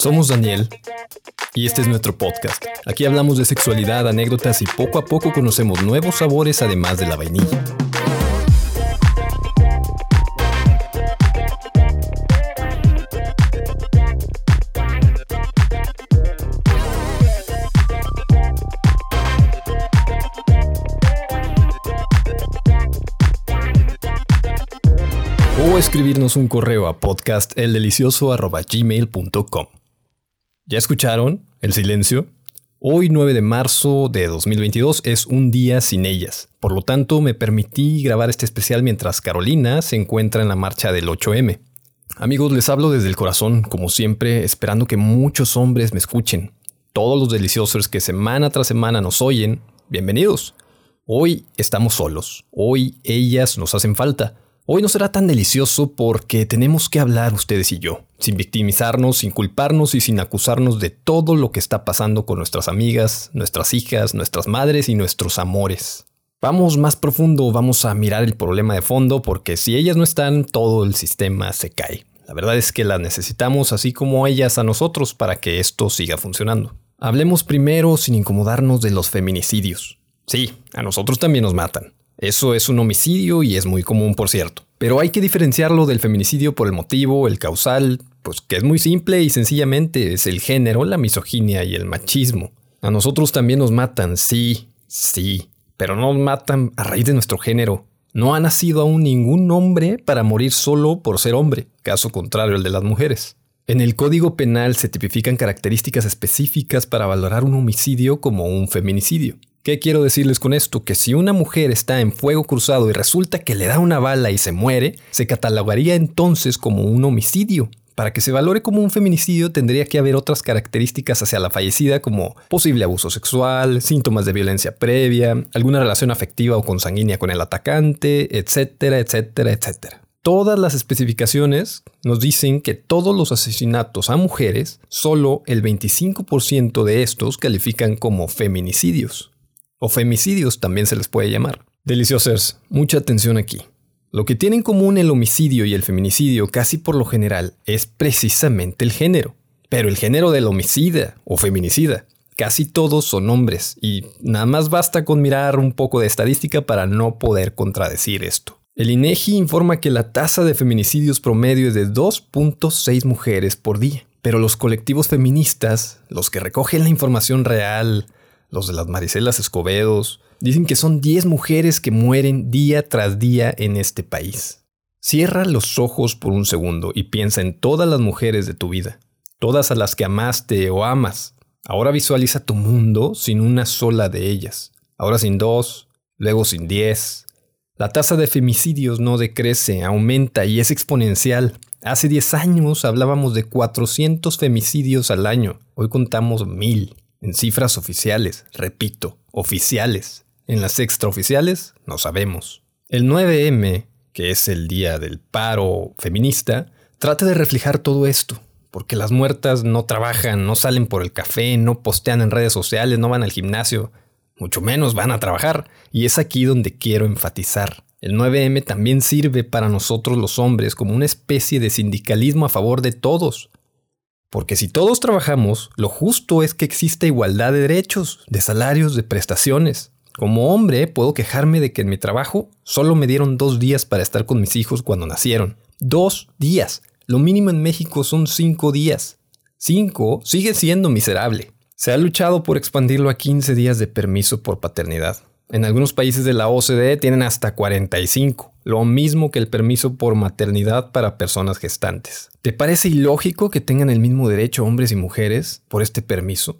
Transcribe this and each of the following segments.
Somos Daniel y este es nuestro podcast. Aquí hablamos de sexualidad, anécdotas y poco a poco conocemos nuevos sabores además de la vainilla. o escribirnos un correo a podcasteldelicioso.gmail.com. ¿Ya escucharon el silencio? Hoy 9 de marzo de 2022 es un día sin ellas. Por lo tanto, me permití grabar este especial mientras Carolina se encuentra en la marcha del 8M. Amigos, les hablo desde el corazón, como siempre, esperando que muchos hombres me escuchen. Todos los deliciosos que semana tras semana nos oyen, bienvenidos. Hoy estamos solos, hoy ellas nos hacen falta. Hoy no será tan delicioso porque tenemos que hablar ustedes y yo, sin victimizarnos, sin culparnos y sin acusarnos de todo lo que está pasando con nuestras amigas, nuestras hijas, nuestras madres y nuestros amores. Vamos más profundo, vamos a mirar el problema de fondo porque si ellas no están, todo el sistema se cae. La verdad es que las necesitamos así como ellas a nosotros para que esto siga funcionando. Hablemos primero sin incomodarnos de los feminicidios. Sí, a nosotros también nos matan. Eso es un homicidio y es muy común, por cierto. Pero hay que diferenciarlo del feminicidio por el motivo, el causal, pues que es muy simple y sencillamente es el género, la misoginia y el machismo. A nosotros también nos matan, sí, sí, pero no nos matan a raíz de nuestro género. No ha nacido aún ningún hombre para morir solo por ser hombre, caso contrario al de las mujeres. En el Código Penal se tipifican características específicas para valorar un homicidio como un feminicidio. ¿Qué quiero decirles con esto? Que si una mujer está en fuego cruzado y resulta que le da una bala y se muere, se catalogaría entonces como un homicidio. Para que se valore como un feminicidio tendría que haber otras características hacia la fallecida como posible abuso sexual, síntomas de violencia previa, alguna relación afectiva o consanguínea con el atacante, etcétera, etcétera, etcétera. Todas las especificaciones nos dicen que todos los asesinatos a mujeres, solo el 25% de estos califican como feminicidios o femicidios también se les puede llamar. Deliciosers, mucha atención aquí. Lo que tiene en común el homicidio y el feminicidio casi por lo general es precisamente el género, pero el género del homicida o feminicida. Casi todos son hombres y nada más basta con mirar un poco de estadística para no poder contradecir esto. El INEGI informa que la tasa de feminicidios promedio es de 2.6 mujeres por día, pero los colectivos feministas, los que recogen la información real, los de las Maricelas Escobedos, dicen que son 10 mujeres que mueren día tras día en este país. Cierra los ojos por un segundo y piensa en todas las mujeres de tu vida, todas a las que amaste o amas. Ahora visualiza tu mundo sin una sola de ellas, ahora sin dos, luego sin diez. La tasa de femicidios no decrece, aumenta y es exponencial. Hace 10 años hablábamos de 400 femicidios al año, hoy contamos mil en cifras oficiales, repito, oficiales. En las extraoficiales no sabemos. El 9M, que es el día del paro feminista, trata de reflejar todo esto, porque las muertas no trabajan, no salen por el café, no postean en redes sociales, no van al gimnasio, mucho menos van a trabajar, y es aquí donde quiero enfatizar. El 9M también sirve para nosotros los hombres como una especie de sindicalismo a favor de todos, porque si todos trabajamos, lo justo es que exista igualdad de derechos, de salarios, de prestaciones. Como hombre, puedo quejarme de que en mi trabajo solo me dieron dos días para estar con mis hijos cuando nacieron. Dos días. Lo mínimo en México son cinco días. Cinco sigue siendo miserable. Se ha luchado por expandirlo a 15 días de permiso por paternidad. En algunos países de la OCDE tienen hasta 45, lo mismo que el permiso por maternidad para personas gestantes. ¿Te parece ilógico que tengan el mismo derecho hombres y mujeres por este permiso?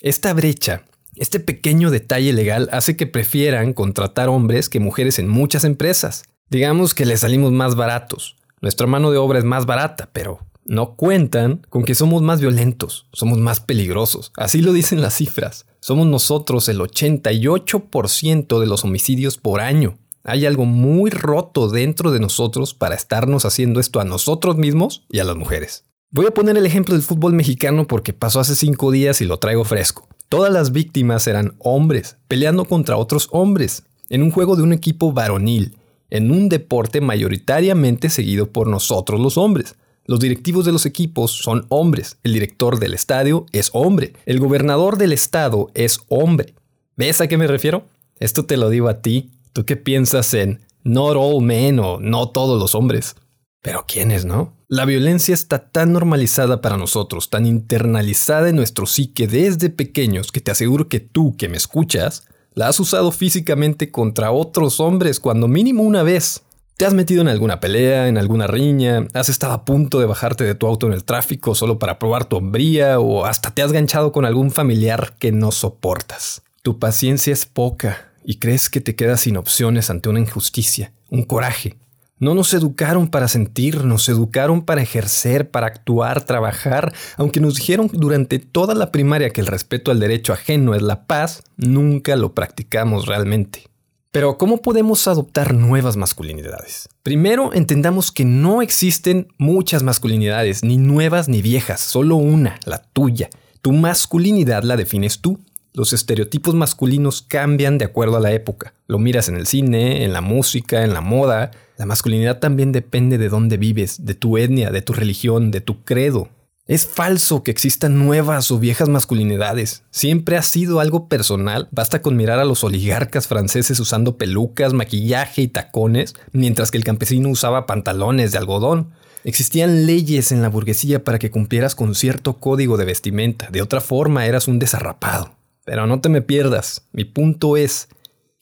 Esta brecha, este pequeño detalle legal hace que prefieran contratar hombres que mujeres en muchas empresas. Digamos que les salimos más baratos. Nuestra mano de obra es más barata, pero no cuentan con que somos más violentos, somos más peligrosos. Así lo dicen las cifras. Somos nosotros el 88% de los homicidios por año. Hay algo muy roto dentro de nosotros para estarnos haciendo esto a nosotros mismos y a las mujeres. Voy a poner el ejemplo del fútbol mexicano porque pasó hace cinco días y lo traigo fresco. Todas las víctimas eran hombres, peleando contra otros hombres, en un juego de un equipo varonil, en un deporte mayoritariamente seguido por nosotros los hombres. Los directivos de los equipos son hombres. El director del estadio es hombre. El gobernador del estado es hombre. ¿Ves a qué me refiero? Esto te lo digo a ti. ¿Tú qué piensas en not all men o no todos los hombres? Pero ¿quiénes no? La violencia está tan normalizada para nosotros, tan internalizada en nuestro psique desde pequeños que te aseguro que tú que me escuchas, la has usado físicamente contra otros hombres cuando mínimo una vez. ¿Te has metido en alguna pelea, en alguna riña? ¿Has estado a punto de bajarte de tu auto en el tráfico solo para probar tu hombría? ¿O hasta te has ganchado con algún familiar que no soportas? Tu paciencia es poca y crees que te quedas sin opciones ante una injusticia, un coraje. No nos educaron para sentir, nos educaron para ejercer, para actuar, trabajar. Aunque nos dijeron durante toda la primaria que el respeto al derecho ajeno es la paz, nunca lo practicamos realmente. Pero ¿cómo podemos adoptar nuevas masculinidades? Primero, entendamos que no existen muchas masculinidades, ni nuevas ni viejas, solo una, la tuya. Tu masculinidad la defines tú. Los estereotipos masculinos cambian de acuerdo a la época. Lo miras en el cine, en la música, en la moda. La masculinidad también depende de dónde vives, de tu etnia, de tu religión, de tu credo. Es falso que existan nuevas o viejas masculinidades. Siempre ha sido algo personal. Basta con mirar a los oligarcas franceses usando pelucas, maquillaje y tacones, mientras que el campesino usaba pantalones de algodón. Existían leyes en la burguesía para que cumplieras con cierto código de vestimenta. De otra forma eras un desarrapado. Pero no te me pierdas. Mi punto es,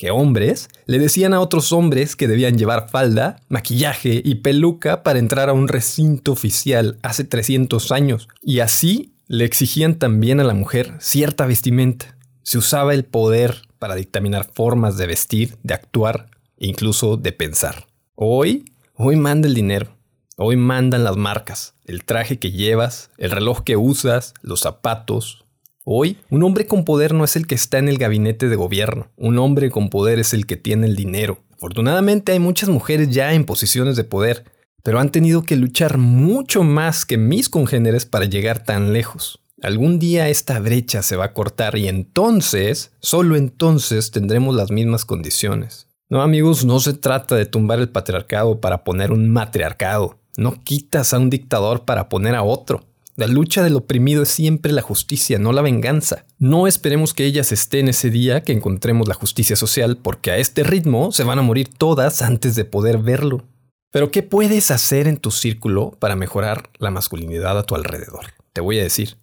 que hombres le decían a otros hombres que debían llevar falda, maquillaje y peluca para entrar a un recinto oficial hace 300 años, y así le exigían también a la mujer cierta vestimenta. Se usaba el poder para dictaminar formas de vestir, de actuar e incluso de pensar. Hoy, hoy manda el dinero, hoy mandan las marcas, el traje que llevas, el reloj que usas, los zapatos, Hoy, un hombre con poder no es el que está en el gabinete de gobierno, un hombre con poder es el que tiene el dinero. Afortunadamente hay muchas mujeres ya en posiciones de poder, pero han tenido que luchar mucho más que mis congéneres para llegar tan lejos. Algún día esta brecha se va a cortar y entonces, solo entonces tendremos las mismas condiciones. No amigos, no se trata de tumbar el patriarcado para poner un matriarcado. No quitas a un dictador para poner a otro. La lucha del oprimido es siempre la justicia, no la venganza. No esperemos que ellas estén ese día que encontremos la justicia social, porque a este ritmo se van a morir todas antes de poder verlo. Pero ¿qué puedes hacer en tu círculo para mejorar la masculinidad a tu alrededor? Te voy a decir,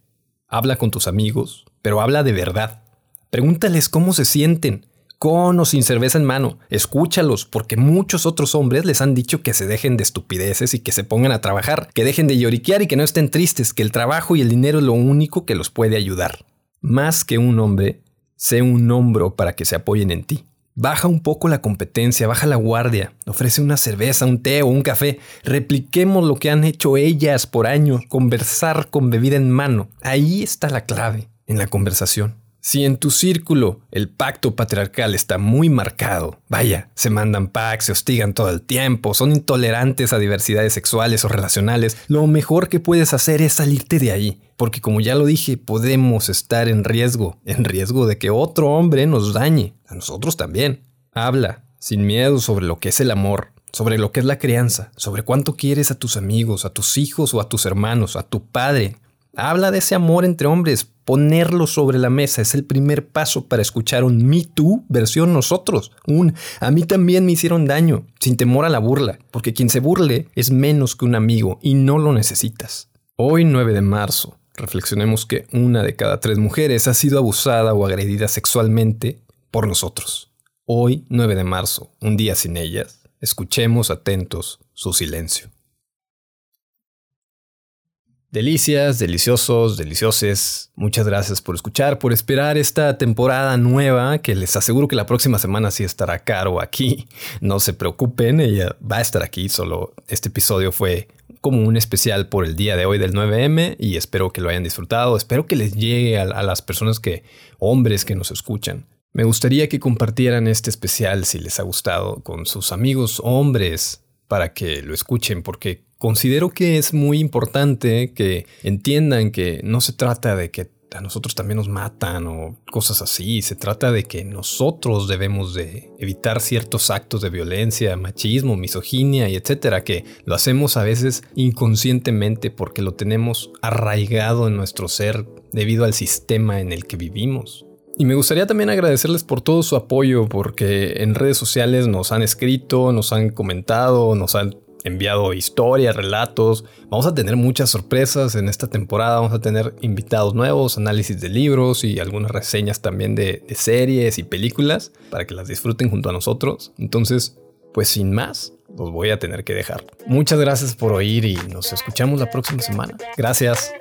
habla con tus amigos, pero habla de verdad. Pregúntales cómo se sienten, con o sin cerveza en mano. Escúchalos, porque muchos otros hombres les han dicho que se dejen de estupideces y que se pongan a trabajar, que dejen de lloriquear y que no estén tristes, que el trabajo y el dinero es lo único que los puede ayudar. Más que un hombre, sé un hombro para que se apoyen en ti. Baja un poco la competencia, baja la guardia, ofrece una cerveza, un té o un café. Repliquemos lo que han hecho ellas por años, conversar con bebida en mano. Ahí está la clave, en la conversación. Si en tu círculo el pacto patriarcal está muy marcado, vaya, se mandan packs, se hostigan todo el tiempo, son intolerantes a diversidades sexuales o relacionales, lo mejor que puedes hacer es salirte de ahí, porque como ya lo dije, podemos estar en riesgo, en riesgo de que otro hombre nos dañe, a nosotros también. Habla, sin miedo, sobre lo que es el amor, sobre lo que es la crianza, sobre cuánto quieres a tus amigos, a tus hijos o a tus hermanos, a tu padre, Habla de ese amor entre hombres. Ponerlo sobre la mesa es el primer paso para escuchar un Me Too versión nosotros. Un a mí también me hicieron daño, sin temor a la burla, porque quien se burle es menos que un amigo y no lo necesitas. Hoy 9 de marzo, reflexionemos que una de cada tres mujeres ha sido abusada o agredida sexualmente por nosotros. Hoy 9 de marzo, un día sin ellas, escuchemos atentos su silencio. Delicias, deliciosos, delicioses. Muchas gracias por escuchar, por esperar esta temporada nueva, que les aseguro que la próxima semana sí estará caro aquí. No se preocupen, ella va a estar aquí, solo este episodio fue como un especial por el día de hoy del 9M y espero que lo hayan disfrutado, espero que les llegue a, a las personas que, hombres que nos escuchan. Me gustaría que compartieran este especial si les ha gustado con sus amigos hombres para que lo escuchen, porque considero que es muy importante que entiendan que no se trata de que a nosotros también nos matan o cosas así. Se trata de que nosotros debemos de evitar ciertos actos de violencia, machismo, misoginia y etcétera, que lo hacemos a veces inconscientemente porque lo tenemos arraigado en nuestro ser debido al sistema en el que vivimos. Y me gustaría también agradecerles por todo su apoyo, porque en redes sociales nos han escrito, nos han comentado, nos han enviado historias, relatos. Vamos a tener muchas sorpresas en esta temporada. Vamos a tener invitados nuevos, análisis de libros y algunas reseñas también de, series y películas para que las disfruten junto a nosotros. Entonces, pues sin más, los voy a tener que dejar. Muchas gracias por oír y nos escuchamos la próxima semana. Gracias.